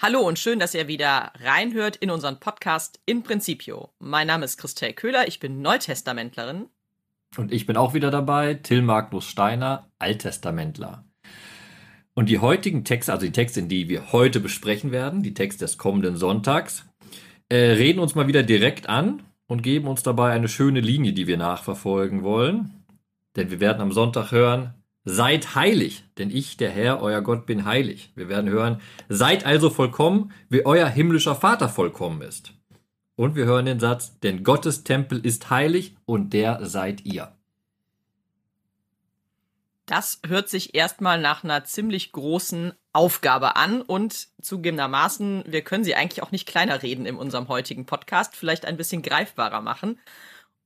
Hallo und schön, dass ihr wieder reinhört in unseren Podcast In Principio. Mein Name ist Christel Köhler, ich bin Neutestamentlerin. Und ich bin auch wieder dabei, Till Magnus Steiner, Alttestamentler. Und die heutigen Texte, also die Texte, die wir heute besprechen werden, die Texte des kommenden Sonntags, äh, reden uns mal wieder direkt an und geben uns dabei eine schöne Linie, die wir nachverfolgen wollen. Denn wir werden am Sonntag hören, Seid heilig, denn ich, der Herr, euer Gott, bin heilig. Wir werden hören, seid also vollkommen, wie euer himmlischer Vater vollkommen ist. Und wir hören den Satz, denn Gottes Tempel ist heilig und der seid ihr. Das hört sich erstmal nach einer ziemlich großen Aufgabe an und zugegebenermaßen, wir können sie eigentlich auch nicht kleiner reden in unserem heutigen Podcast, vielleicht ein bisschen greifbarer machen.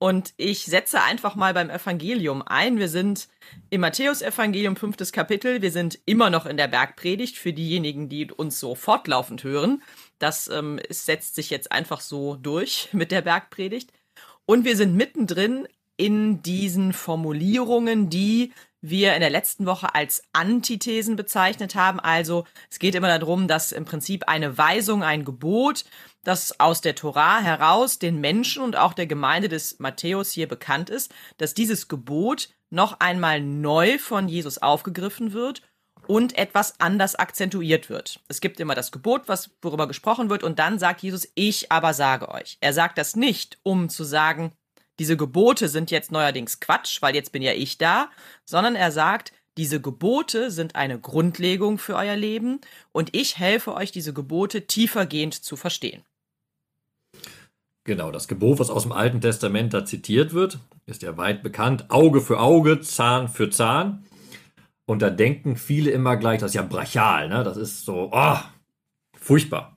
Und ich setze einfach mal beim Evangelium ein. Wir sind im Matthäusevangelium, fünftes Kapitel. Wir sind immer noch in der Bergpredigt für diejenigen, die uns so fortlaufend hören. Das ähm, setzt sich jetzt einfach so durch mit der Bergpredigt. Und wir sind mittendrin in diesen Formulierungen, die wir in der letzten Woche als Antithesen bezeichnet haben. Also es geht immer darum, dass im Prinzip eine Weisung, ein Gebot, das aus der Tora heraus den Menschen und auch der Gemeinde des Matthäus hier bekannt ist, dass dieses Gebot noch einmal neu von Jesus aufgegriffen wird und etwas anders akzentuiert wird. Es gibt immer das Gebot, was worüber gesprochen wird und dann sagt Jesus, ich aber sage euch. Er sagt das nicht, um zu sagen, diese Gebote sind jetzt neuerdings Quatsch, weil jetzt bin ja ich da, sondern er sagt, diese Gebote sind eine Grundlegung für euer Leben und ich helfe euch, diese Gebote tiefergehend zu verstehen. Genau, das Gebot, was aus dem Alten Testament da zitiert wird, ist ja weit bekannt. Auge für Auge, Zahn für Zahn. Und da denken viele immer gleich, das ist ja brachial, ne? Das ist so, oh, furchtbar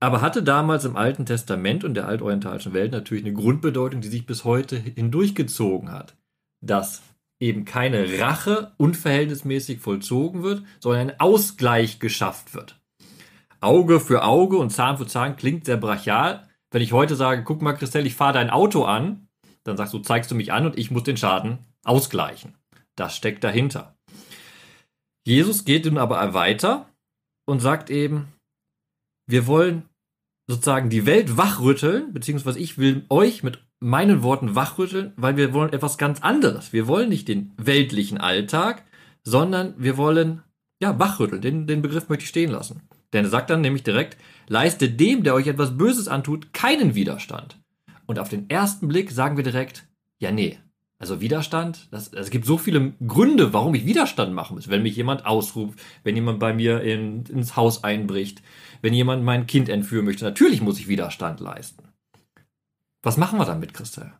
aber hatte damals im Alten Testament und der altorientalischen Welt natürlich eine Grundbedeutung, die sich bis heute hindurchgezogen hat. Dass eben keine Rache unverhältnismäßig vollzogen wird, sondern ein Ausgleich geschafft wird. Auge für Auge und Zahn für Zahn klingt sehr brachial. Wenn ich heute sage, guck mal, Christelle, ich fahre dein Auto an, dann sagst du, zeigst du mich an und ich muss den Schaden ausgleichen. Das steckt dahinter. Jesus geht nun aber weiter und sagt eben, wir wollen sozusagen die Welt wachrütteln, beziehungsweise ich will euch mit meinen Worten wachrütteln, weil wir wollen etwas ganz anderes. Wir wollen nicht den weltlichen Alltag, sondern wir wollen, ja, wachrütteln. Den, den Begriff möchte ich stehen lassen. Denn er sagt dann nämlich direkt, leiste dem, der euch etwas Böses antut, keinen Widerstand. Und auf den ersten Blick sagen wir direkt, ja, nee. Also Widerstand, das, es gibt so viele Gründe, warum ich Widerstand machen muss. Wenn mich jemand ausruft, wenn jemand bei mir in, ins Haus einbricht, wenn jemand mein Kind entführen möchte. Natürlich muss ich Widerstand leisten. Was machen wir damit, Christel?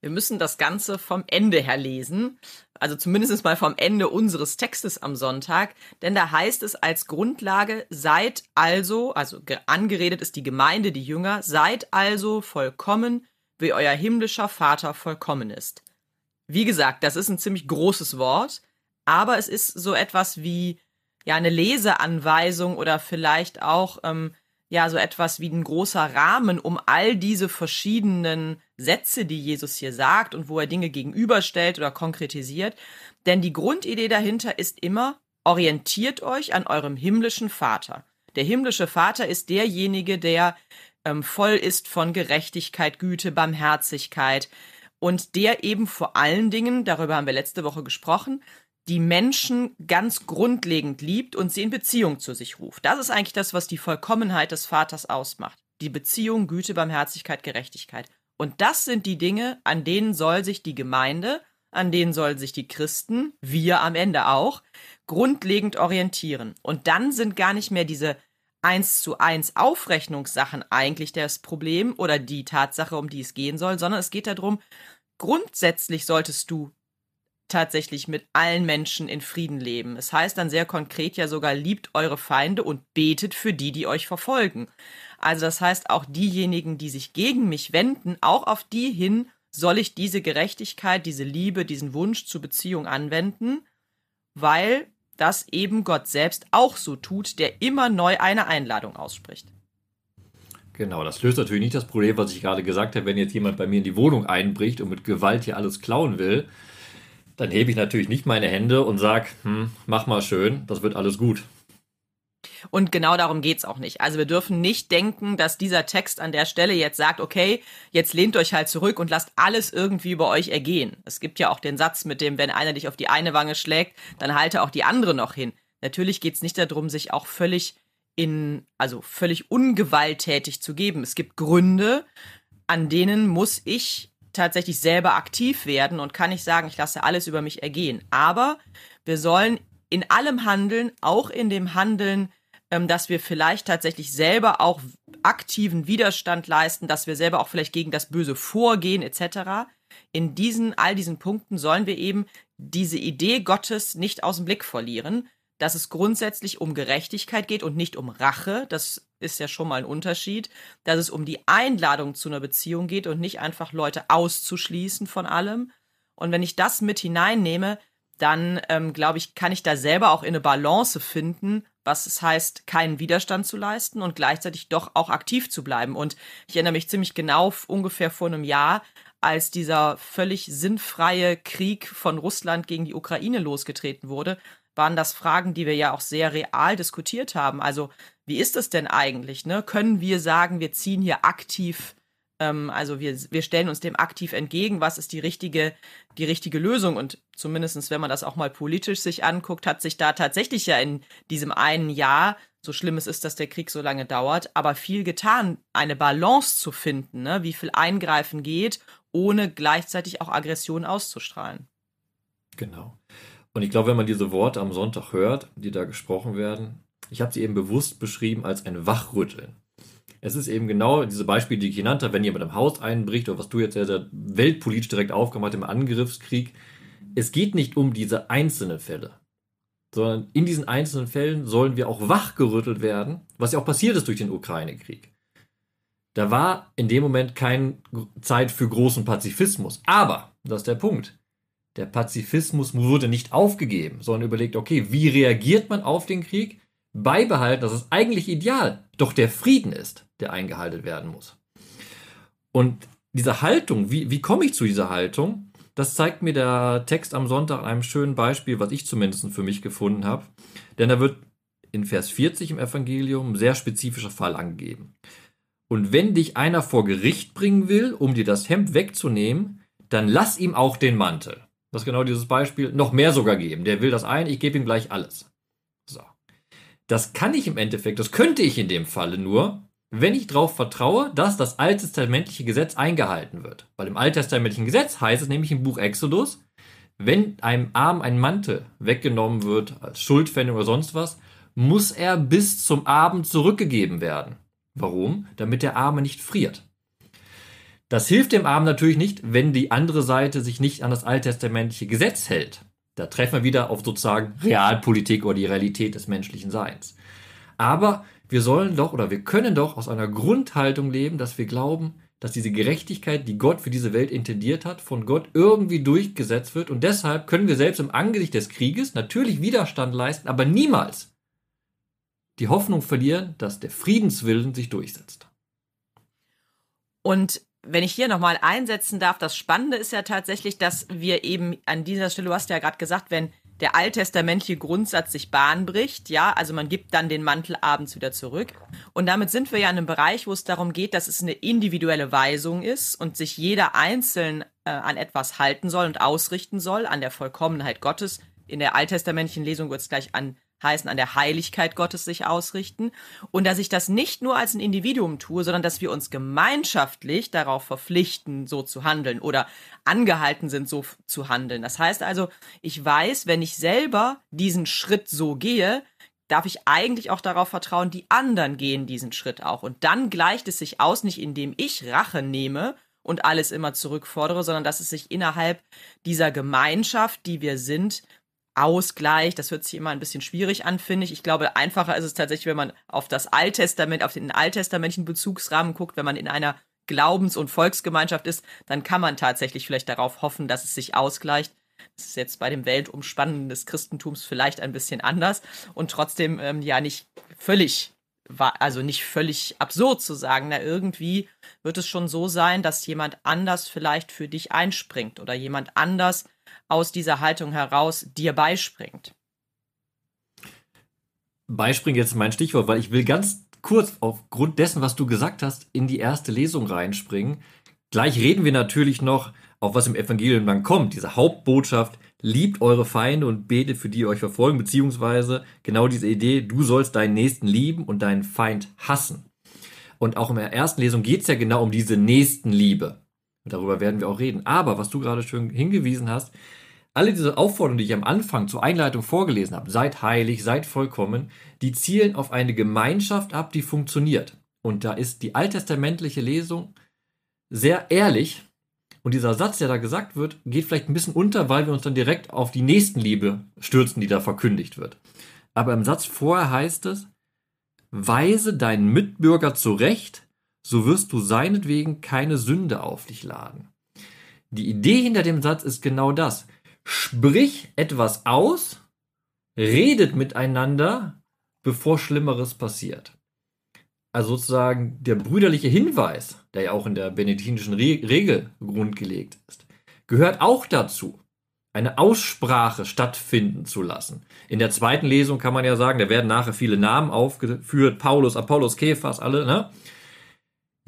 Wir müssen das Ganze vom Ende her lesen, also zumindest mal vom Ende unseres Textes am Sonntag, denn da heißt es als Grundlage, seid also, also angeredet ist die Gemeinde, die Jünger, seid also vollkommen, wie euer himmlischer Vater vollkommen ist. Wie gesagt, das ist ein ziemlich großes Wort, aber es ist so etwas wie ja eine Leseanweisung oder vielleicht auch ähm, ja so etwas wie ein großer Rahmen, um all diese verschiedenen Sätze, die Jesus hier sagt und wo er Dinge gegenüberstellt oder konkretisiert. Denn die Grundidee dahinter ist immer, orientiert euch an eurem himmlischen Vater. Der himmlische Vater ist derjenige, der ähm, voll ist von Gerechtigkeit, Güte, Barmherzigkeit und der eben vor allen Dingen, darüber haben wir letzte Woche gesprochen, die Menschen ganz grundlegend liebt und sie in Beziehung zu sich ruft. Das ist eigentlich das, was die Vollkommenheit des Vaters ausmacht. Die Beziehung, Güte, Barmherzigkeit, Gerechtigkeit. Und das sind die Dinge, an denen soll sich die Gemeinde, an denen sollen sich die Christen, wir am Ende auch, grundlegend orientieren. Und dann sind gar nicht mehr diese eins zu eins Aufrechnungssachen eigentlich das Problem oder die Tatsache, um die es gehen soll, sondern es geht darum, grundsätzlich solltest du tatsächlich mit allen Menschen in Frieden leben. Es heißt dann sehr konkret ja sogar, liebt eure Feinde und betet für die, die euch verfolgen. Also das heißt, auch diejenigen, die sich gegen mich wenden, auch auf die hin soll ich diese Gerechtigkeit, diese Liebe, diesen Wunsch zur Beziehung anwenden, weil das eben Gott selbst auch so tut, der immer neu eine Einladung ausspricht. Genau, das löst natürlich nicht das Problem, was ich gerade gesagt habe, wenn jetzt jemand bei mir in die Wohnung einbricht und mit Gewalt hier alles klauen will, dann hebe ich natürlich nicht meine Hände und sage, hm, mach mal schön, das wird alles gut. Und genau darum geht's auch nicht. Also wir dürfen nicht denken, dass dieser Text an der Stelle jetzt sagt, okay, jetzt lehnt euch halt zurück und lasst alles irgendwie über euch ergehen. Es gibt ja auch den Satz mit dem, wenn einer dich auf die eine Wange schlägt, dann halte auch die andere noch hin. Natürlich geht's nicht darum, sich auch völlig in, also völlig ungewalttätig zu geben. Es gibt Gründe, an denen muss ich tatsächlich selber aktiv werden und kann nicht sagen, ich lasse alles über mich ergehen. Aber wir sollen in allem handeln, auch in dem Handeln, ähm, dass wir vielleicht tatsächlich selber auch aktiven Widerstand leisten, dass wir selber auch vielleicht gegen das Böse vorgehen, etc. In diesen, all diesen Punkten sollen wir eben diese Idee Gottes nicht aus dem Blick verlieren, dass es grundsätzlich um Gerechtigkeit geht und nicht um Rache. Das ist ja schon mal ein Unterschied. Dass es um die Einladung zu einer Beziehung geht und nicht einfach Leute auszuschließen von allem. Und wenn ich das mit hineinnehme, dann ähm, glaube ich, kann ich da selber auch in eine Balance finden, was es heißt, keinen Widerstand zu leisten und gleichzeitig doch auch aktiv zu bleiben. Und ich erinnere mich ziemlich genau ungefähr vor einem Jahr, als dieser völlig sinnfreie Krieg von Russland gegen die Ukraine losgetreten wurde, waren das Fragen, die wir ja auch sehr real diskutiert haben. Also, wie ist es denn eigentlich? Ne? Können wir sagen, wir ziehen hier aktiv, ähm, also wir, wir stellen uns dem aktiv entgegen, was ist die richtige, die richtige Lösung? Und zumindestens, wenn man das auch mal politisch sich anguckt, hat sich da tatsächlich ja in diesem einen Jahr, so schlimm es ist, dass der Krieg so lange dauert, aber viel getan, eine Balance zu finden, ne? wie viel Eingreifen geht, ohne gleichzeitig auch Aggression auszustrahlen. Genau. Und ich glaube, wenn man diese Worte am Sonntag hört, die da gesprochen werden, ich habe sie eben bewusst beschrieben als ein Wachrütteln. Es ist eben genau diese Beispiele, die ich genannt habe, wenn jemand im Haus einbricht oder was du jetzt sehr weltpolitisch direkt aufgemacht im Angriffskrieg. Es geht nicht um diese einzelnen Fälle, sondern in diesen einzelnen Fällen sollen wir auch wachgerüttelt werden, was ja auch passiert ist durch den Ukraine-Krieg. Da war in dem Moment keine Zeit für großen Pazifismus. Aber, das ist der Punkt, der Pazifismus wurde nicht aufgegeben, sondern überlegt, okay, wie reagiert man auf den Krieg? Beibehalten, dass es eigentlich ideal, doch der Frieden ist, der eingehalten werden muss. Und diese Haltung, wie, wie komme ich zu dieser Haltung? Das zeigt mir der Text am Sonntag an einem schönen Beispiel, was ich zumindest für mich gefunden habe. Denn da wird in Vers 40 im Evangelium ein sehr spezifischer Fall angegeben. Und wenn dich einer vor Gericht bringen will, um dir das Hemd wegzunehmen, dann lass ihm auch den Mantel das ist genau dieses Beispiel, noch mehr sogar geben. Der will das ein, ich gebe ihm gleich alles. So. Das kann ich im Endeffekt, das könnte ich in dem Falle nur, wenn ich darauf vertraue, dass das alttestamentliche Gesetz eingehalten wird. Weil im alttestamentlichen Gesetz heißt es nämlich im Buch Exodus, wenn einem Arm ein Mantel weggenommen wird als Schuldpfändung oder sonst was, muss er bis zum Abend zurückgegeben werden. Warum? Damit der Arme nicht friert. Das hilft dem Armen natürlich nicht, wenn die andere Seite sich nicht an das alttestamentliche Gesetz hält. Da treffen wir wieder auf sozusagen Realpolitik oder die Realität des menschlichen Seins. Aber wir sollen doch oder wir können doch aus einer Grundhaltung leben, dass wir glauben, dass diese Gerechtigkeit, die Gott für diese Welt intendiert hat, von Gott irgendwie durchgesetzt wird. Und deshalb können wir selbst im Angesicht des Krieges natürlich Widerstand leisten, aber niemals die Hoffnung verlieren, dass der Friedenswillen sich durchsetzt. Und wenn ich hier nochmal einsetzen darf, das Spannende ist ja tatsächlich, dass wir eben an dieser Stelle, du hast ja gerade gesagt, wenn der alttestamentliche Grundsatz sich Bahn bricht, ja, also man gibt dann den Mantel abends wieder zurück. Und damit sind wir ja in einem Bereich, wo es darum geht, dass es eine individuelle Weisung ist und sich jeder einzeln äh, an etwas halten soll und ausrichten soll, an der Vollkommenheit Gottes. In der alttestamentlichen Lesung wird es gleich an heißen an der Heiligkeit Gottes sich ausrichten und dass ich das nicht nur als ein Individuum tue, sondern dass wir uns gemeinschaftlich darauf verpflichten, so zu handeln oder angehalten sind, so zu handeln. Das heißt also, ich weiß, wenn ich selber diesen Schritt so gehe, darf ich eigentlich auch darauf vertrauen, die anderen gehen diesen Schritt auch. Und dann gleicht es sich aus, nicht indem ich Rache nehme und alles immer zurückfordere, sondern dass es sich innerhalb dieser Gemeinschaft, die wir sind, Ausgleich. Das hört sich immer ein bisschen schwierig an, finde ich. Ich glaube, einfacher ist es tatsächlich, wenn man auf das Alttestament, auf den alttestamentlichen Bezugsrahmen guckt, wenn man in einer Glaubens- und Volksgemeinschaft ist, dann kann man tatsächlich vielleicht darauf hoffen, dass es sich ausgleicht. Das ist jetzt bei dem Weltumspannen des Christentums vielleicht ein bisschen anders und trotzdem ähm, ja nicht völlig also nicht völlig absurd zu sagen, na irgendwie wird es schon so sein, dass jemand anders vielleicht für dich einspringt oder jemand anders aus dieser Haltung heraus dir beispringt. beispringen jetzt mein Stichwort, weil ich will ganz kurz aufgrund dessen, was du gesagt hast, in die erste Lesung reinspringen. Gleich reden wir natürlich noch, auf was im Evangelium dann kommt, diese Hauptbotschaft, liebt eure Feinde und betet für die ihr euch verfolgen, beziehungsweise genau diese Idee, du sollst deinen Nächsten lieben und deinen Feind hassen. Und auch in der ersten Lesung geht es ja genau um diese Nächstenliebe. Und darüber werden wir auch reden. Aber was du gerade schön hingewiesen hast, alle diese Aufforderungen, die ich am Anfang zur Einleitung vorgelesen habe, seid heilig, seid vollkommen, die zielen auf eine Gemeinschaft ab, die funktioniert. Und da ist die alttestamentliche Lesung sehr ehrlich. Und dieser Satz, der da gesagt wird, geht vielleicht ein bisschen unter, weil wir uns dann direkt auf die Nächstenliebe stürzen, die da verkündigt wird. Aber im Satz vorher heißt es, weise deinen Mitbürger zurecht, so wirst du seinetwegen keine Sünde auf dich laden. Die Idee hinter dem Satz ist genau das. Sprich etwas aus, redet miteinander, bevor Schlimmeres passiert. Also sozusagen der brüderliche Hinweis, der ja auch in der benediktinischen Re Regel grundgelegt ist, gehört auch dazu eine Aussprache stattfinden zu lassen. In der zweiten Lesung kann man ja sagen, da werden nachher viele Namen aufgeführt, Paulus, Apollos, Kephas, alle, ne?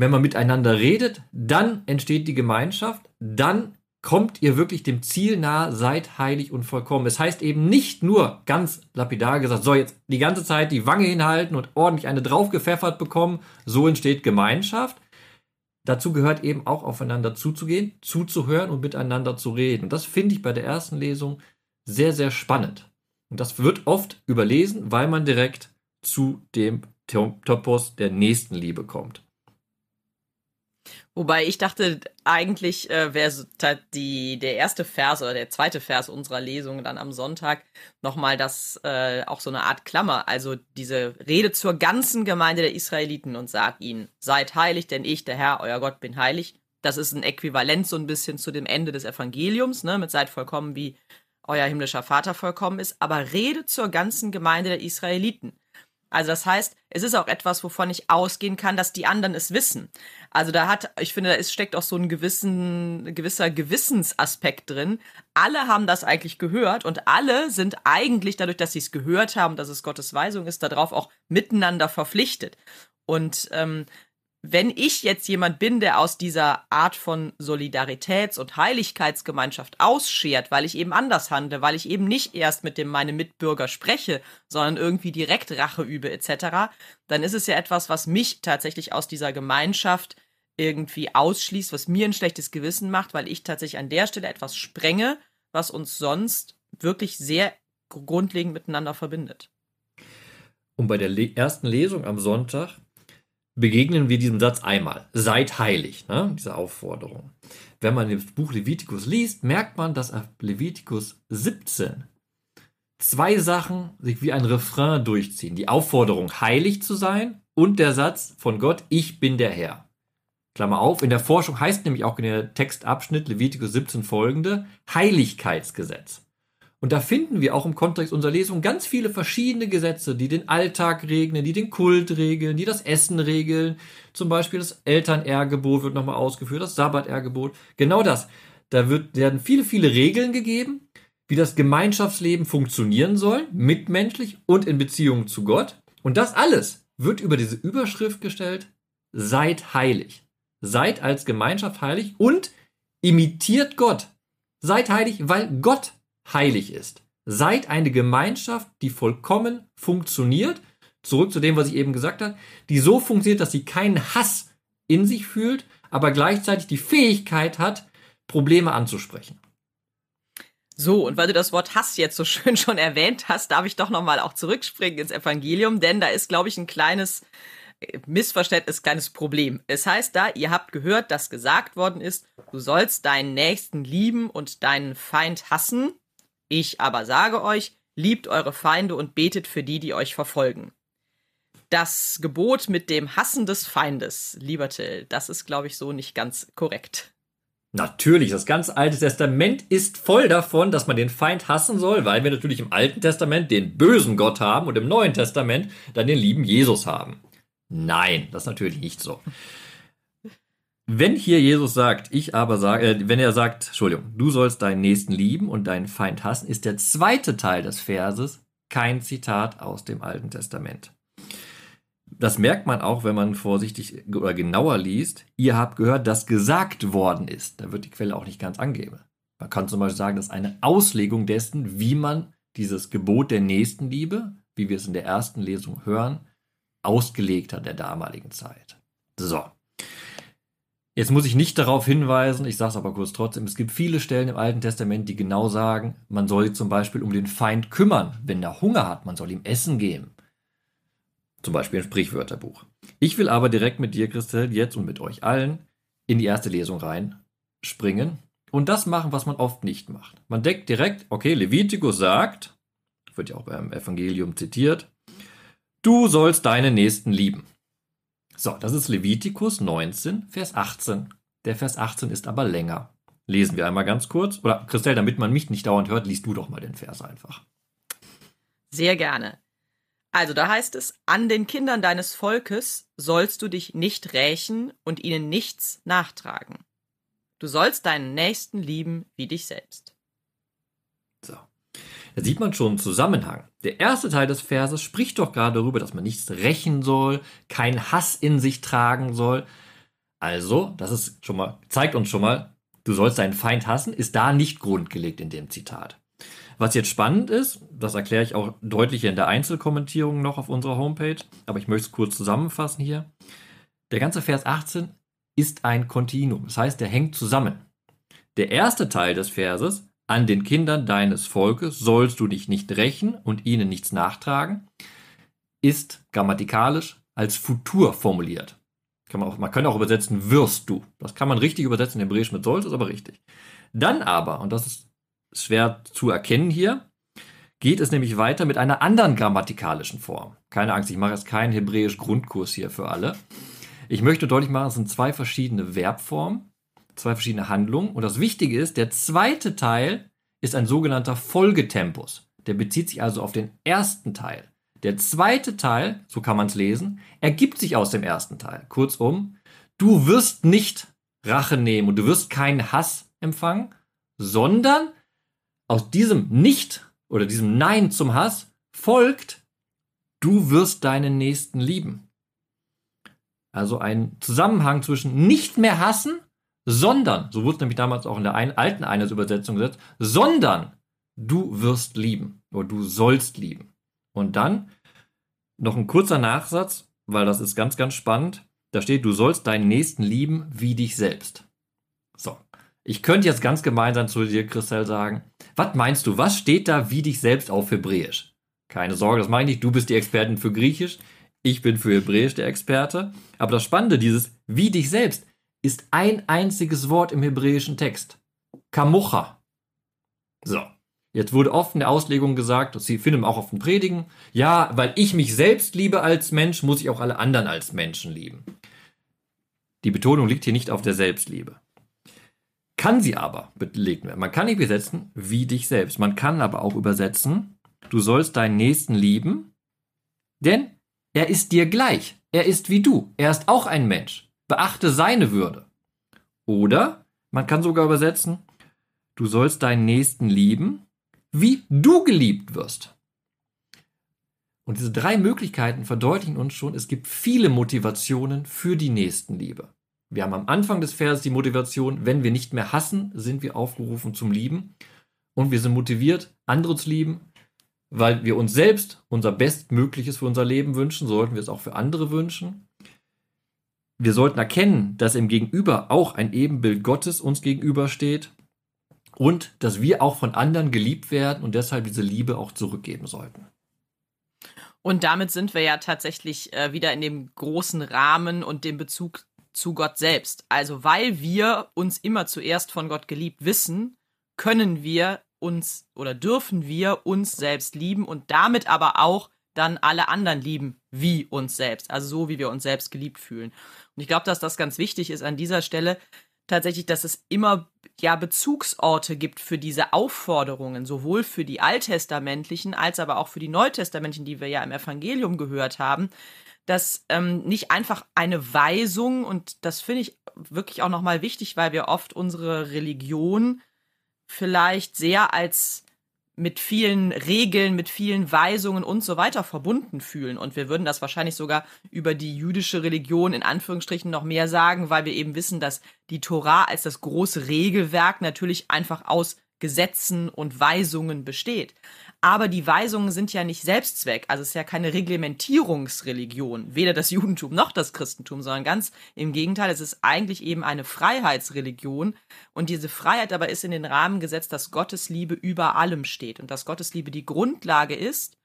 Wenn man miteinander redet, dann entsteht die Gemeinschaft, dann kommt ihr wirklich dem Ziel nahe, seid heilig und vollkommen. Es heißt eben nicht nur ganz lapidar gesagt, so jetzt die ganze Zeit die Wange hinhalten und ordentlich eine draufgepfeffert bekommen, so entsteht Gemeinschaft, Dazu gehört eben auch aufeinander zuzugehen, zuzuhören und miteinander zu reden. Das finde ich bei der ersten Lesung sehr, sehr spannend. Und das wird oft überlesen, weil man direkt zu dem Topos der Nächstenliebe kommt. Wobei ich dachte, eigentlich äh, wäre die der erste Vers oder der zweite Vers unserer Lesung dann am Sonntag nochmal das äh, auch so eine Art Klammer, also diese Rede zur ganzen Gemeinde der Israeliten und sagt ihnen, seid heilig, denn ich, der Herr, euer Gott, bin heilig. Das ist ein Äquivalent so ein bisschen zu dem Ende des Evangeliums, ne, mit seid vollkommen wie euer himmlischer Vater vollkommen ist, aber Rede zur ganzen Gemeinde der Israeliten. Also das heißt, es ist auch etwas, wovon ich ausgehen kann, dass die anderen es wissen. Also da hat, ich finde, da ist, steckt auch so ein gewissen, gewisser Gewissensaspekt drin. Alle haben das eigentlich gehört und alle sind eigentlich dadurch, dass sie es gehört haben, dass es Gottes Weisung ist, darauf auch miteinander verpflichtet. Und ähm, wenn ich jetzt jemand bin, der aus dieser Art von Solidaritäts- und Heiligkeitsgemeinschaft ausschert, weil ich eben anders handle, weil ich eben nicht erst mit dem meine Mitbürger spreche, sondern irgendwie direkt Rache übe etc., dann ist es ja etwas, was mich tatsächlich aus dieser Gemeinschaft irgendwie ausschließt, was mir ein schlechtes Gewissen macht, weil ich tatsächlich an der Stelle etwas sprenge, was uns sonst wirklich sehr grundlegend miteinander verbindet. Und bei der ersten Lesung am Sonntag begegnen wir diesem Satz einmal. Seid heilig, ne? diese Aufforderung. Wenn man das Buch Levitikus liest, merkt man, dass ab Levitikus 17 zwei Sachen sich wie ein Refrain durchziehen. Die Aufforderung, heilig zu sein und der Satz von Gott, ich bin der Herr. Klammer auf, in der Forschung heißt nämlich auch in der Textabschnitt Levitikus 17 folgende Heiligkeitsgesetz. Und da finden wir auch im Kontext unserer Lesung ganz viele verschiedene Gesetze, die den Alltag regeln, die den Kult regeln, die das Essen regeln. Zum Beispiel das Elternehrgebot wird nochmal ausgeführt, das Sabbatehrgebot. Genau das. Da wird, werden viele, viele Regeln gegeben, wie das Gemeinschaftsleben funktionieren soll, mitmenschlich und in Beziehung zu Gott. Und das alles wird über diese Überschrift gestellt, seid heilig. Seid als Gemeinschaft heilig und imitiert Gott. Seid heilig, weil Gott heilig ist. Seid eine Gemeinschaft, die vollkommen funktioniert. Zurück zu dem, was ich eben gesagt habe, die so funktioniert, dass sie keinen Hass in sich fühlt, aber gleichzeitig die Fähigkeit hat, Probleme anzusprechen. So, und weil du das Wort Hass jetzt so schön schon erwähnt hast, darf ich doch nochmal auch zurückspringen ins Evangelium, denn da ist, glaube ich, ein kleines äh, Missverständnis, kleines Problem. Es heißt da, ihr habt gehört, dass gesagt worden ist, du sollst deinen Nächsten lieben und deinen Feind hassen. Ich aber sage euch, liebt eure Feinde und betet für die, die euch verfolgen. Das Gebot mit dem Hassen des Feindes, lieber Till, das ist, glaube ich, so nicht ganz korrekt. Natürlich, das ganze Alte Testament ist voll davon, dass man den Feind hassen soll, weil wir natürlich im Alten Testament den bösen Gott haben und im Neuen Testament dann den lieben Jesus haben. Nein, das ist natürlich nicht so. Wenn hier Jesus sagt, ich aber sage, äh, wenn er sagt, Entschuldigung, du sollst deinen Nächsten lieben und deinen Feind hassen, ist der zweite Teil des Verses kein Zitat aus dem Alten Testament. Das merkt man auch, wenn man vorsichtig oder genauer liest. Ihr habt gehört, dass gesagt worden ist. Da wird die Quelle auch nicht ganz angeben. Man kann zum Beispiel sagen, das ist eine Auslegung dessen, wie man dieses Gebot der Nächstenliebe, wie wir es in der ersten Lesung hören, ausgelegt hat der damaligen Zeit. So. Jetzt muss ich nicht darauf hinweisen, ich sage es aber kurz trotzdem, es gibt viele Stellen im Alten Testament, die genau sagen, man soll zum Beispiel um den Feind kümmern, wenn er Hunger hat, man soll ihm Essen geben. Zum Beispiel im Sprichwörterbuch. Ich will aber direkt mit dir, Christel, jetzt und mit euch allen in die erste Lesung reinspringen und das machen, was man oft nicht macht. Man deckt direkt, okay, Levitikus sagt, wird ja auch beim Evangelium zitiert, du sollst deine Nächsten lieben. So, das ist Levitikus 19, Vers 18. Der Vers 18 ist aber länger. Lesen wir einmal ganz kurz. Oder Christel, damit man mich nicht dauernd hört, liest du doch mal den Vers einfach. Sehr gerne. Also da heißt es, an den Kindern deines Volkes sollst du dich nicht rächen und ihnen nichts nachtragen. Du sollst deinen Nächsten lieben wie dich selbst. So. Da sieht man schon einen Zusammenhang. Der erste Teil des Verses spricht doch gerade darüber, dass man nichts rächen soll, keinen Hass in sich tragen soll. Also, das ist schon mal, zeigt uns schon mal, du sollst deinen Feind hassen, ist da nicht grundgelegt in dem Zitat. Was jetzt spannend ist, das erkläre ich auch deutlicher in der Einzelkommentierung noch auf unserer Homepage, aber ich möchte es kurz zusammenfassen hier. Der ganze Vers 18 ist ein Kontinuum, das heißt, der hängt zusammen. Der erste Teil des Verses, an den Kindern deines Volkes sollst du dich nicht rächen und ihnen nichts nachtragen, ist grammatikalisch als Futur formuliert. Kann man, auch, man kann auch übersetzen, wirst du. Das kann man richtig übersetzen, Hebräisch mit sollst, ist aber richtig. Dann aber, und das ist schwer zu erkennen hier, geht es nämlich weiter mit einer anderen grammatikalischen Form. Keine Angst, ich mache jetzt keinen hebräisch Grundkurs hier für alle. Ich möchte deutlich machen, es sind zwei verschiedene Verbformen, zwei verschiedene Handlungen. Und das Wichtige ist, der zweite Teil ist ein sogenannter Folgetempus. Der bezieht sich also auf den ersten Teil. Der zweite Teil, so kann man es lesen, ergibt sich aus dem ersten Teil. Kurzum, du wirst nicht Rache nehmen und du wirst keinen Hass empfangen, sondern aus diesem Nicht oder diesem Nein zum Hass folgt, du wirst deinen Nächsten lieben. Also ein Zusammenhang zwischen nicht mehr hassen, sondern, so wurde es nämlich damals auch in der alten Einheitsübersetzung gesetzt, sondern du wirst lieben oder du sollst lieben. Und dann noch ein kurzer Nachsatz, weil das ist ganz, ganz spannend. Da steht, du sollst deinen Nächsten lieben wie dich selbst. So. Ich könnte jetzt ganz gemeinsam zu dir, Christel, sagen, was meinst du, was steht da wie dich selbst auf Hebräisch? Keine Sorge, das meine ich, du bist die Expertin für Griechisch, ich bin für Hebräisch der Experte. Aber das Spannende dieses wie dich selbst ist ein einziges Wort im hebräischen Text. Kamucha. So. Jetzt wurde oft in der Auslegung gesagt, das finden wir auch auf den Predigen, ja, weil ich mich selbst liebe als Mensch, muss ich auch alle anderen als Menschen lieben. Die Betonung liegt hier nicht auf der Selbstliebe. Kann sie aber belegt werden. Man kann nicht übersetzen wie dich selbst. Man kann aber auch übersetzen, du sollst deinen Nächsten lieben, denn er ist dir gleich. Er ist wie du. Er ist auch ein Mensch. Beachte seine Würde. Oder man kann sogar übersetzen, du sollst deinen Nächsten lieben, wie du geliebt wirst. Und diese drei Möglichkeiten verdeutlichen uns schon, es gibt viele Motivationen für die Nächstenliebe. Wir haben am Anfang des Verses die Motivation, wenn wir nicht mehr hassen, sind wir aufgerufen zum Lieben. Und wir sind motiviert, andere zu lieben, weil wir uns selbst unser Bestmögliches für unser Leben wünschen, sollten wir es auch für andere wünschen. Wir sollten erkennen, dass im Gegenüber auch ein Ebenbild Gottes uns gegenübersteht und dass wir auch von anderen geliebt werden und deshalb diese Liebe auch zurückgeben sollten. Und damit sind wir ja tatsächlich äh, wieder in dem großen Rahmen und dem Bezug zu Gott selbst. Also weil wir uns immer zuerst von Gott geliebt wissen, können wir uns oder dürfen wir uns selbst lieben und damit aber auch dann alle anderen lieben wie uns selbst, also so wie wir uns selbst geliebt fühlen. Und ich glaube, dass das ganz wichtig ist an dieser Stelle tatsächlich, dass es immer ja Bezugsorte gibt für diese Aufforderungen, sowohl für die alttestamentlichen als aber auch für die neutestamentlichen, die wir ja im Evangelium gehört haben, dass ähm, nicht einfach eine Weisung, und das finde ich wirklich auch nochmal wichtig, weil wir oft unsere Religion vielleicht sehr als mit vielen Regeln, mit vielen Weisungen und so weiter verbunden fühlen. Und wir würden das wahrscheinlich sogar über die jüdische Religion in Anführungsstrichen noch mehr sagen, weil wir eben wissen, dass die Tora als das große Regelwerk natürlich einfach aus Gesetzen und Weisungen besteht. Aber die Weisungen sind ja nicht Selbstzweck. Also es ist ja keine Reglementierungsreligion. Weder das Judentum noch das Christentum, sondern ganz im Gegenteil. Es ist eigentlich eben eine Freiheitsreligion. Und diese Freiheit aber ist in den Rahmen gesetzt, dass Gottes Liebe über allem steht. Und dass Gottes Liebe die Grundlage ist,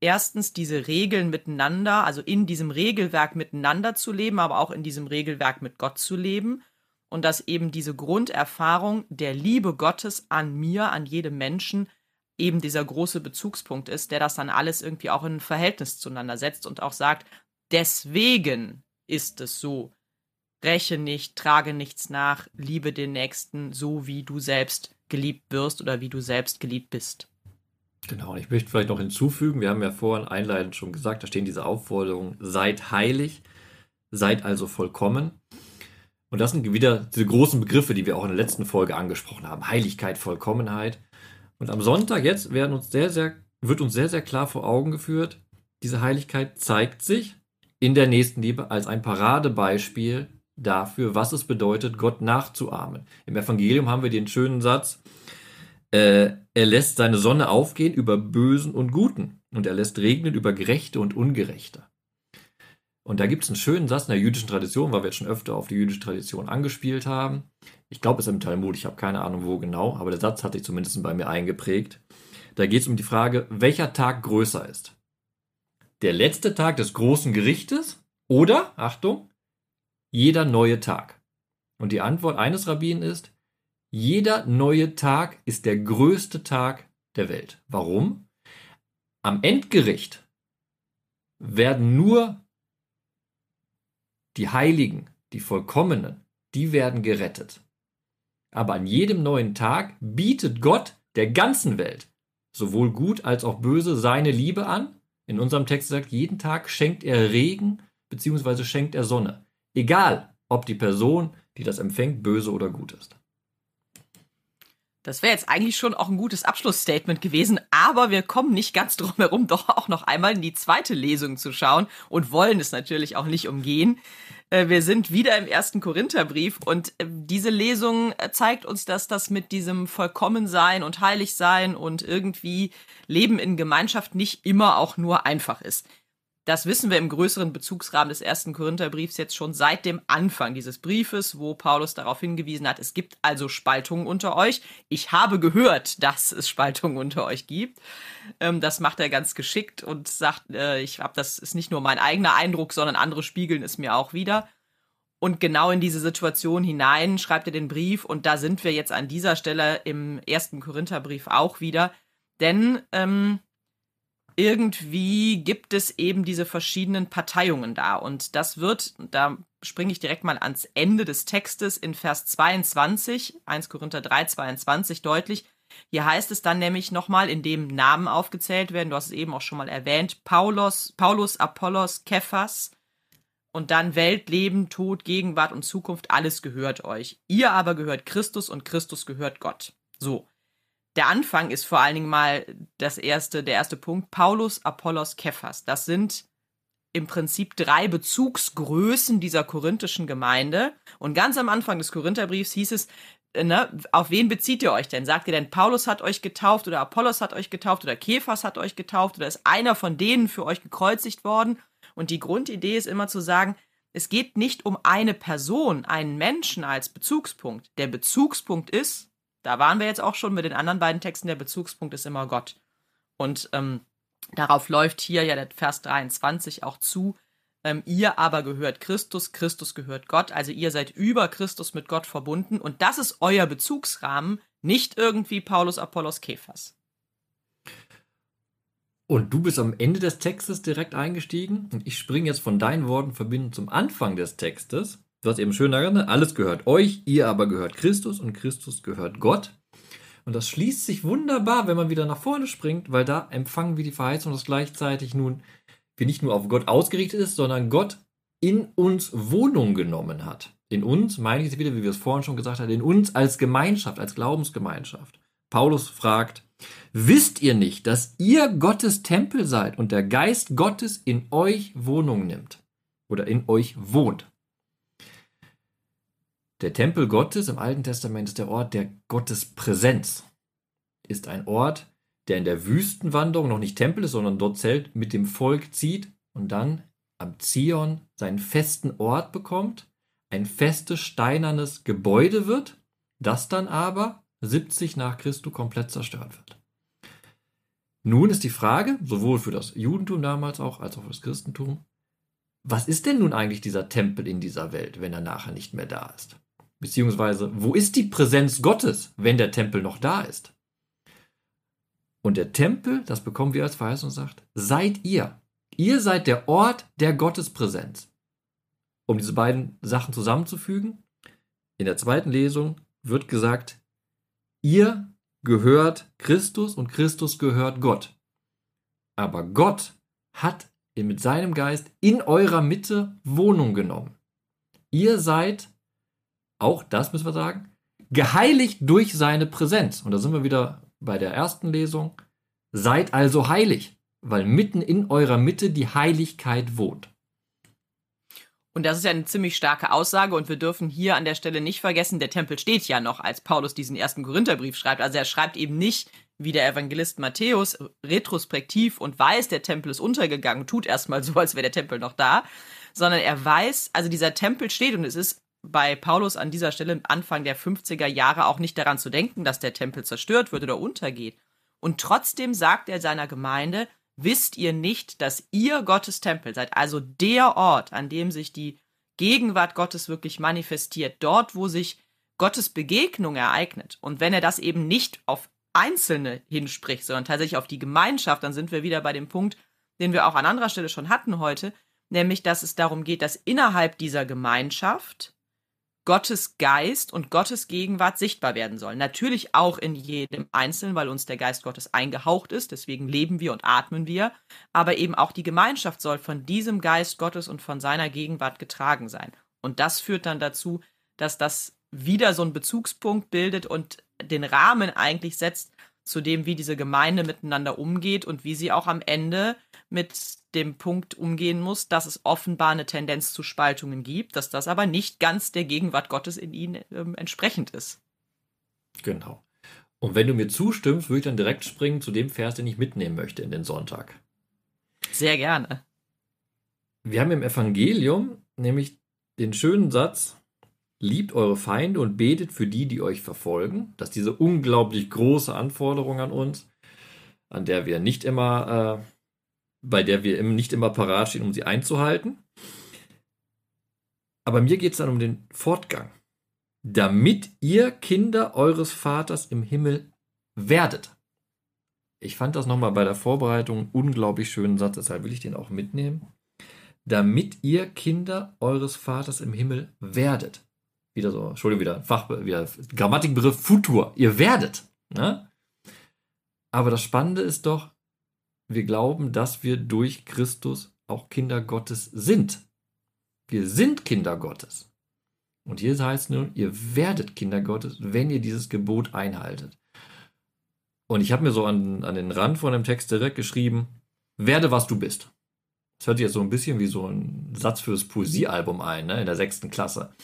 erstens diese Regeln miteinander, also in diesem Regelwerk miteinander zu leben, aber auch in diesem Regelwerk mit Gott zu leben. Und dass eben diese Grunderfahrung der Liebe Gottes an mir, an jedem Menschen, eben dieser große Bezugspunkt ist, der das dann alles irgendwie auch in ein Verhältnis zueinander setzt und auch sagt, deswegen ist es so. Räche nicht, trage nichts nach, liebe den Nächsten so, wie du selbst geliebt wirst oder wie du selbst geliebt bist. Genau, und ich möchte vielleicht noch hinzufügen, wir haben ja vorhin einleitend schon gesagt, da stehen diese Aufforderungen, seid heilig, seid also vollkommen. Und das sind wieder diese großen Begriffe, die wir auch in der letzten Folge angesprochen haben. Heiligkeit, Vollkommenheit. Und am Sonntag jetzt werden uns sehr, sehr, wird uns sehr, sehr klar vor Augen geführt, diese Heiligkeit zeigt sich in der Nächstenliebe als ein Paradebeispiel dafür, was es bedeutet, Gott nachzuahmen. Im Evangelium haben wir den schönen Satz, äh, er lässt seine Sonne aufgehen über Bösen und Guten und er lässt regnen über Gerechte und Ungerechte. Und da gibt es einen schönen Satz in der jüdischen Tradition, weil wir jetzt schon öfter auf die jüdische Tradition angespielt haben. Ich glaube, es ist im Talmud, ich habe keine Ahnung, wo genau, aber der Satz hat sich zumindest bei mir eingeprägt. Da geht es um die Frage, welcher Tag größer ist. Der letzte Tag des großen Gerichtes oder, Achtung, jeder neue Tag. Und die Antwort eines Rabbinen ist, jeder neue Tag ist der größte Tag der Welt. Warum? Am Endgericht werden nur die Heiligen, die Vollkommenen, die werden gerettet. Aber an jedem neuen Tag bietet Gott der ganzen Welt, sowohl gut als auch böse, seine Liebe an. In unserem Text sagt, jeden Tag schenkt er Regen bzw. schenkt er Sonne. Egal, ob die Person, die das empfängt, böse oder gut ist. Das wäre jetzt eigentlich schon auch ein gutes Abschlussstatement gewesen, aber wir kommen nicht ganz drum herum, doch auch noch einmal in die zweite Lesung zu schauen und wollen es natürlich auch nicht umgehen. Äh, wir sind wieder im ersten Korintherbrief und äh, diese Lesung äh, zeigt uns, dass das mit diesem Vollkommensein und Heiligsein und irgendwie Leben in Gemeinschaft nicht immer auch nur einfach ist. Das wissen wir im größeren Bezugsrahmen des ersten Korintherbriefs jetzt schon seit dem Anfang dieses Briefes, wo Paulus darauf hingewiesen hat, es gibt also Spaltungen unter euch. Ich habe gehört, dass es Spaltungen unter euch gibt. Ähm, das macht er ganz geschickt und sagt, äh, ich habe das ist nicht nur mein eigener Eindruck, sondern andere spiegeln es mir auch wieder. Und genau in diese Situation hinein schreibt er den Brief und da sind wir jetzt an dieser Stelle im ersten Korintherbrief auch wieder. Denn ähm, irgendwie gibt es eben diese verschiedenen Parteiungen da. Und das wird, da springe ich direkt mal ans Ende des Textes in Vers 22, 1 Korinther 3, 22 deutlich. Hier heißt es dann nämlich nochmal, in dem Namen aufgezählt werden, du hast es eben auch schon mal erwähnt, Paulus, Paulus, Apollos, Kephas und dann Welt, Leben, Tod, Gegenwart und Zukunft, alles gehört euch. Ihr aber gehört Christus und Christus gehört Gott. So der Anfang ist vor allen Dingen mal das erste, der erste Punkt. Paulus, Apollos, Kephas. Das sind im Prinzip drei Bezugsgrößen dieser korinthischen Gemeinde. Und ganz am Anfang des Korintherbriefs hieß es, äh, ne, auf wen bezieht ihr euch denn? Sagt ihr denn, Paulus hat euch getauft oder Apollos hat euch getauft oder Kephas hat euch getauft oder ist einer von denen für euch gekreuzigt worden? Und die Grundidee ist immer zu sagen, es geht nicht um eine Person, einen Menschen als Bezugspunkt. Der Bezugspunkt ist, da waren wir jetzt auch schon mit den anderen beiden Texten, der Bezugspunkt ist immer Gott. Und ähm, darauf läuft hier ja der Vers 23 auch zu. Ähm, ihr aber gehört Christus, Christus gehört Gott, also ihr seid über Christus mit Gott verbunden und das ist euer Bezugsrahmen, nicht irgendwie Paulus, Apollos, Kephas. Und du bist am Ende des Textes direkt eingestiegen und ich springe jetzt von deinen Worten verbinden zum Anfang des Textes. Du hast eben schön erinnert, alles gehört euch, ihr aber gehört Christus und Christus gehört Gott. Und das schließt sich wunderbar, wenn man wieder nach vorne springt, weil da empfangen wir die Verheißung, dass gleichzeitig nun wir nicht nur auf Gott ausgerichtet ist, sondern Gott in uns Wohnung genommen hat. In uns, meine ich wieder, wie wir es vorhin schon gesagt haben, in uns als Gemeinschaft, als Glaubensgemeinschaft. Paulus fragt, Wisst ihr nicht, dass ihr Gottes Tempel seid und der Geist Gottes in euch Wohnung nimmt oder in euch wohnt? Der Tempel Gottes im Alten Testament ist der Ort der Gottespräsenz. Ist ein Ort, der in der Wüstenwanderung noch nicht Tempel ist, sondern dort Zelt mit dem Volk zieht und dann am Zion seinen festen Ort bekommt, ein festes steinernes Gebäude wird, das dann aber 70 nach Christus komplett zerstört wird. Nun ist die Frage, sowohl für das Judentum damals auch als auch für das Christentum, was ist denn nun eigentlich dieser Tempel in dieser Welt, wenn er nachher nicht mehr da ist? Beziehungsweise, wo ist die Präsenz Gottes, wenn der Tempel noch da ist? Und der Tempel, das bekommen wir als Verheißung sagt, seid ihr. Ihr seid der Ort der Gottespräsenz. Um diese beiden Sachen zusammenzufügen, in der zweiten Lesung wird gesagt, ihr gehört Christus und Christus gehört Gott. Aber Gott hat mit seinem Geist in eurer Mitte Wohnung genommen. Ihr seid, auch das müssen wir sagen, geheiligt durch seine Präsenz. Und da sind wir wieder bei der ersten Lesung. Seid also heilig, weil mitten in eurer Mitte die Heiligkeit wohnt. Und das ist ja eine ziemlich starke Aussage und wir dürfen hier an der Stelle nicht vergessen, der Tempel steht ja noch, als Paulus diesen ersten Korintherbrief schreibt. Also er schreibt eben nicht wie der Evangelist Matthäus retrospektiv und weiß, der Tempel ist untergegangen, tut erstmal so, als wäre der Tempel noch da, sondern er weiß, also dieser Tempel steht und es ist bei Paulus an dieser Stelle Anfang der 50er Jahre auch nicht daran zu denken, dass der Tempel zerstört wird oder untergeht. Und trotzdem sagt er seiner Gemeinde, wisst ihr nicht, dass ihr Gottes Tempel seid, also der Ort, an dem sich die Gegenwart Gottes wirklich manifestiert, dort, wo sich Gottes Begegnung ereignet. Und wenn er das eben nicht auf Einzelne hinspricht, sondern tatsächlich auf die Gemeinschaft, dann sind wir wieder bei dem Punkt, den wir auch an anderer Stelle schon hatten heute, nämlich dass es darum geht, dass innerhalb dieser Gemeinschaft Gottes Geist und Gottes Gegenwart sichtbar werden sollen. Natürlich auch in jedem Einzelnen, weil uns der Geist Gottes eingehaucht ist, deswegen leben wir und atmen wir, aber eben auch die Gemeinschaft soll von diesem Geist Gottes und von seiner Gegenwart getragen sein. Und das führt dann dazu, dass das wieder so einen Bezugspunkt bildet und den Rahmen eigentlich setzt zu dem, wie diese Gemeinde miteinander umgeht und wie sie auch am Ende mit dem Punkt umgehen muss, dass es offenbar eine Tendenz zu Spaltungen gibt, dass das aber nicht ganz der Gegenwart Gottes in ihnen ähm, entsprechend ist. Genau. Und wenn du mir zustimmst, würde ich dann direkt springen zu dem Vers, den ich mitnehmen möchte in den Sonntag. Sehr gerne. Wir haben im Evangelium nämlich den schönen Satz, liebt eure Feinde und betet für die, die euch verfolgen. Das ist diese unglaublich große Anforderung an uns, an der wir nicht immer äh, bei der wir nicht immer parat stehen, um sie einzuhalten. Aber mir geht es dann um den Fortgang. Damit ihr Kinder eures Vaters im Himmel werdet. Ich fand das nochmal bei der Vorbereitung einen unglaublich schönen Satz, deshalb will ich den auch mitnehmen. Damit ihr Kinder eures Vaters im Himmel werdet. Wieder so, Entschuldigung, wieder Fach, wieder Grammatikbegriff Futur. Ihr werdet. Ne? Aber das Spannende ist doch, wir glauben, dass wir durch Christus auch Kinder Gottes sind. Wir sind Kinder Gottes. Und hier heißt nun, ihr werdet Kinder Gottes, wenn ihr dieses Gebot einhaltet. Und ich habe mir so an, an den Rand von dem Text direkt geschrieben, werde was du bist. Das hört sich jetzt so ein bisschen wie so ein Satz fürs Poesiealbum ein, ne, in der sechsten Klasse.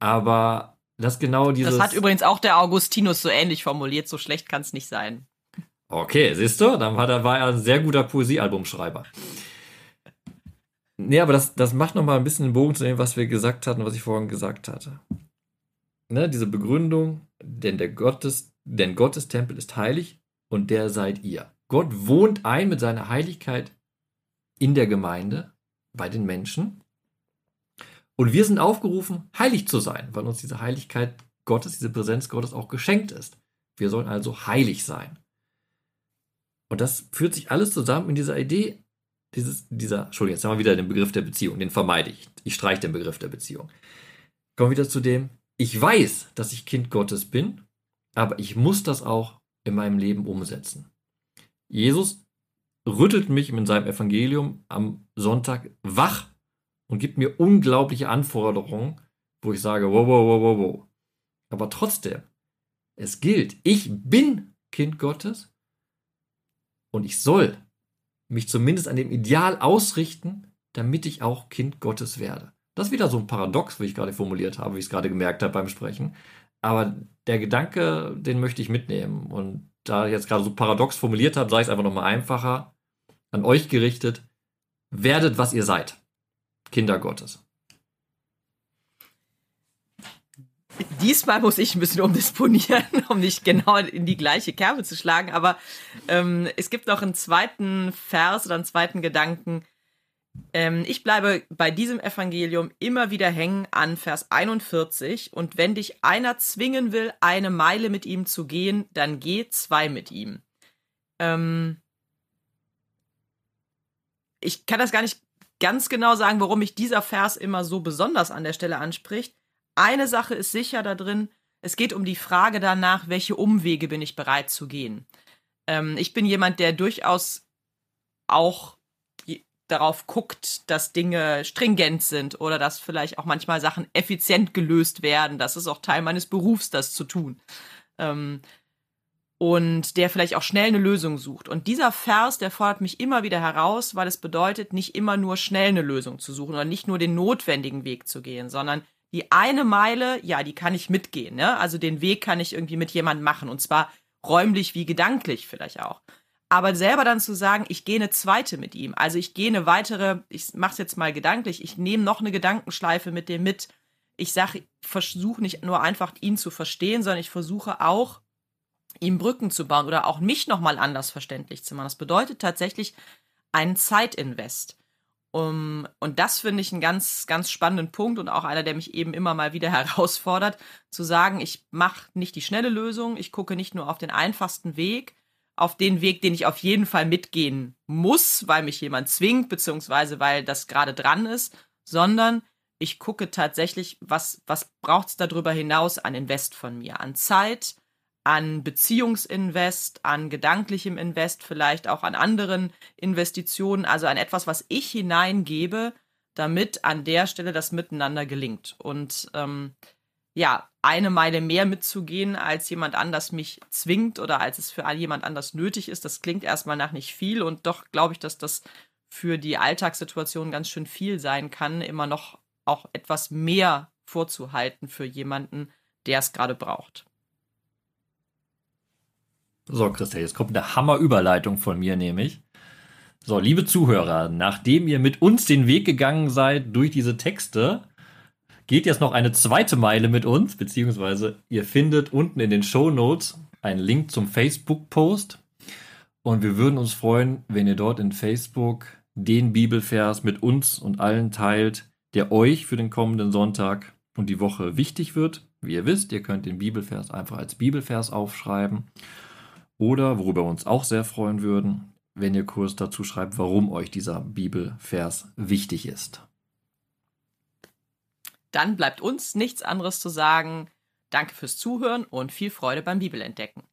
Aber das genau dieses. Das hat übrigens auch der Augustinus so ähnlich formuliert, so schlecht kann es nicht sein. Okay, siehst du, dann war, war er ein sehr guter Poesiealbumschreiber. Nee, aber das, das macht nochmal ein bisschen den Bogen zu dem, was wir gesagt hatten, was ich vorhin gesagt hatte. Ne, diese Begründung, denn der Gottes, denn Gottes Tempel ist heilig und der seid ihr. Gott wohnt ein mit seiner Heiligkeit in der Gemeinde, bei den Menschen. Und wir sind aufgerufen, heilig zu sein, weil uns diese Heiligkeit Gottes, diese Präsenz Gottes auch geschenkt ist. Wir sollen also heilig sein. Und das führt sich alles zusammen in dieser Idee, dieses, dieser, Entschuldigung, jetzt haben wir wieder den Begriff der Beziehung, den vermeide ich. Ich streiche den Begriff der Beziehung. Kommen wir wieder zu dem, ich weiß, dass ich Kind Gottes bin, aber ich muss das auch in meinem Leben umsetzen. Jesus rüttelt mich in seinem Evangelium am Sonntag wach und gibt mir unglaubliche Anforderungen, wo ich sage, wow, wow, wow, wow, wow. Aber trotzdem, es gilt, ich bin Kind Gottes und ich soll mich zumindest an dem Ideal ausrichten, damit ich auch Kind Gottes werde. Das ist wieder so ein Paradox, wie ich gerade formuliert habe, wie ich es gerade gemerkt habe beim Sprechen. Aber der Gedanke, den möchte ich mitnehmen. Und da ich jetzt gerade so paradox formuliert habe, sage ich es einfach nochmal einfacher. An euch gerichtet, werdet, was ihr seid. Kinder Gottes. Diesmal muss ich ein bisschen umdisponieren, um nicht genau in die gleiche Kerbe zu schlagen. Aber ähm, es gibt noch einen zweiten Vers oder einen zweiten Gedanken. Ähm, ich bleibe bei diesem Evangelium immer wieder hängen an Vers 41. Und wenn dich einer zwingen will, eine Meile mit ihm zu gehen, dann geh zwei mit ihm. Ähm, ich kann das gar nicht ganz genau sagen, warum mich dieser Vers immer so besonders an der Stelle anspricht. Eine Sache ist sicher da drin, es geht um die Frage danach, welche Umwege bin ich bereit zu gehen. Ähm, ich bin jemand, der durchaus auch darauf guckt, dass Dinge stringent sind oder dass vielleicht auch manchmal Sachen effizient gelöst werden. Das ist auch Teil meines Berufs, das zu tun. Ähm, und der vielleicht auch schnell eine Lösung sucht. Und dieser Vers, der fordert mich immer wieder heraus, weil es bedeutet, nicht immer nur schnell eine Lösung zu suchen oder nicht nur den notwendigen Weg zu gehen, sondern die eine Meile, ja, die kann ich mitgehen. Ne? Also den Weg kann ich irgendwie mit jemandem machen und zwar räumlich wie gedanklich vielleicht auch. Aber selber dann zu sagen, ich gehe eine zweite mit ihm, also ich gehe eine weitere, ich mache es jetzt mal gedanklich, ich nehme noch eine Gedankenschleife mit dem mit. Ich sage, versuche nicht nur einfach ihn zu verstehen, sondern ich versuche auch ihm Brücken zu bauen oder auch mich nochmal anders verständlich zu machen. Das bedeutet tatsächlich einen Zeitinvest. Um, und das finde ich einen ganz, ganz spannenden Punkt und auch einer, der mich eben immer mal wieder herausfordert, zu sagen, ich mache nicht die schnelle Lösung, ich gucke nicht nur auf den einfachsten Weg, auf den Weg, den ich auf jeden Fall mitgehen muss, weil mich jemand zwingt, beziehungsweise weil das gerade dran ist, sondern ich gucke tatsächlich, was, was braucht es darüber hinaus an Invest von mir, an Zeit, an Beziehungsinvest, an gedanklichem Invest, vielleicht auch an anderen Investitionen, also an etwas, was ich hineingebe, damit an der Stelle das Miteinander gelingt. Und ähm, ja, eine Meile mehr mitzugehen, als jemand anders mich zwingt oder als es für jemand anders nötig ist, das klingt erstmal nach nicht viel und doch glaube ich, dass das für die Alltagssituation ganz schön viel sein kann, immer noch auch etwas mehr vorzuhalten für jemanden, der es gerade braucht. So, Christa, jetzt kommt eine Hammerüberleitung von mir, nämlich. So, liebe Zuhörer, nachdem ihr mit uns den Weg gegangen seid durch diese Texte, geht jetzt noch eine zweite Meile mit uns, beziehungsweise ihr findet unten in den Show Notes einen Link zum Facebook-Post. Und wir würden uns freuen, wenn ihr dort in Facebook den Bibelvers mit uns und allen teilt, der euch für den kommenden Sonntag und die Woche wichtig wird. Wie ihr wisst, ihr könnt den Bibelvers einfach als Bibelvers aufschreiben. Oder, worüber wir uns auch sehr freuen würden, wenn ihr kurz dazu schreibt, warum euch dieser Bibelvers wichtig ist. Dann bleibt uns nichts anderes zu sagen. Danke fürs Zuhören und viel Freude beim Bibelentdecken.